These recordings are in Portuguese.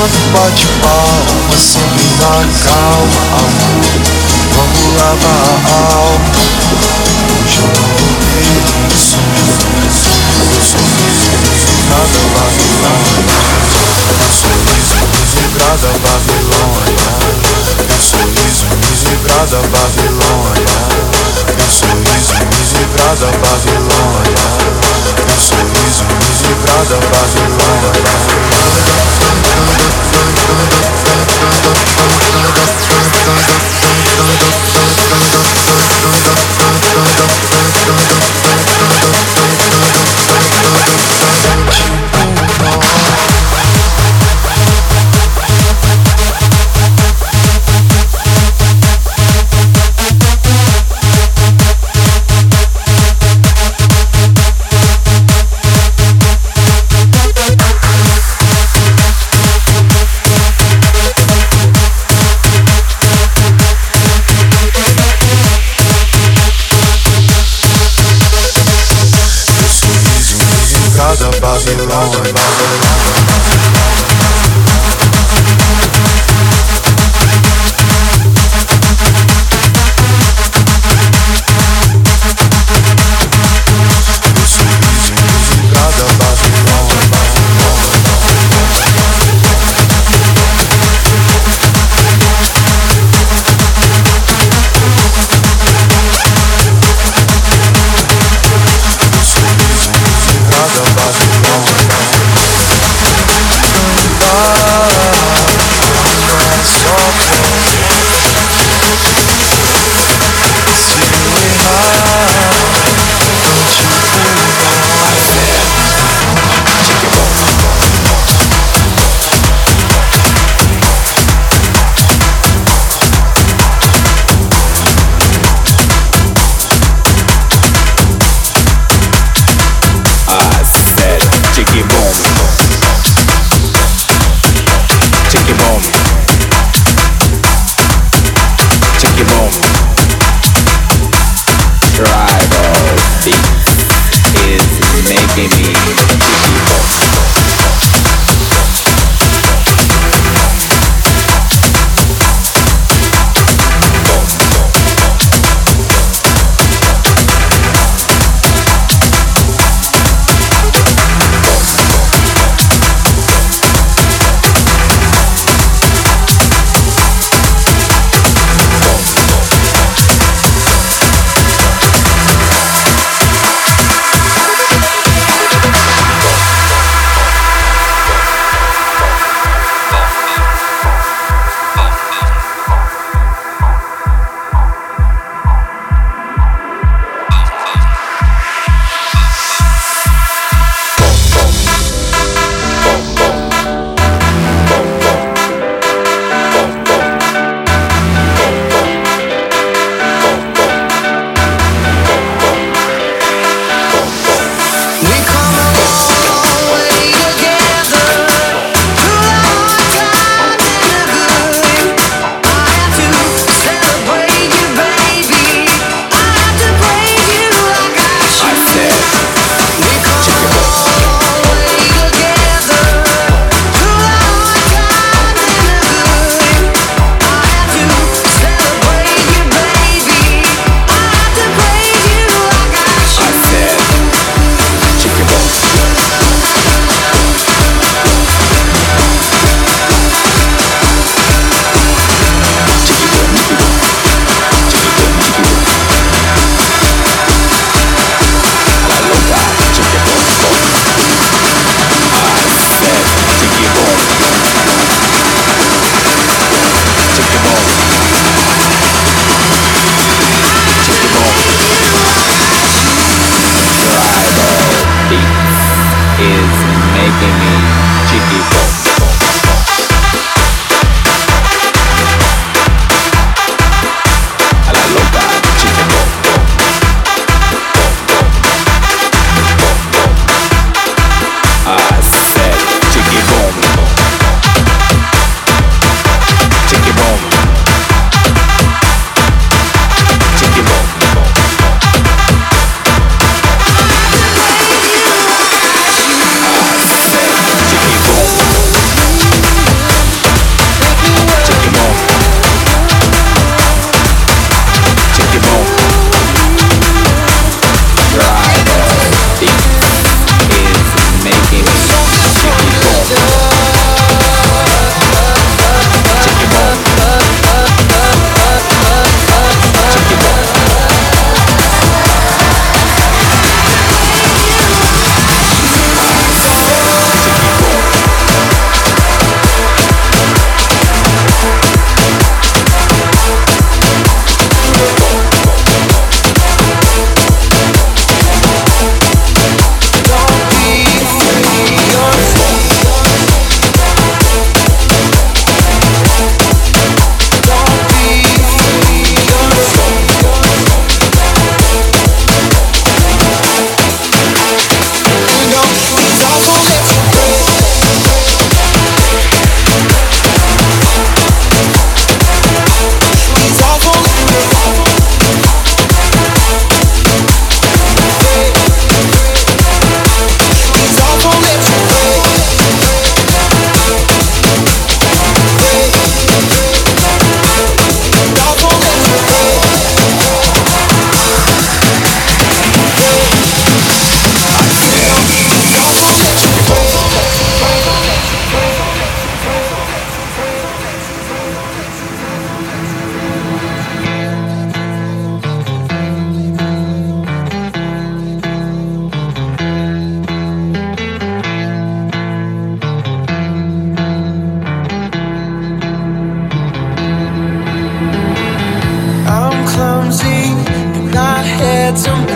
nosso bate-palma sempre na calma, amor. Vamos lavar a alma. Hoje eu não vou ter sonhos. Eu sou feliz, nada Babilônia. Eu sou feliz, livrada Babilônia. Eu sou feliz, livrada Babilônia. Eu sou feliz, livrada Babilônia. Eu sou feliz, livrada Babilônia. So.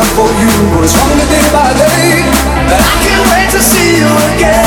love for you was stronger day by day. But I can't wait to see you again.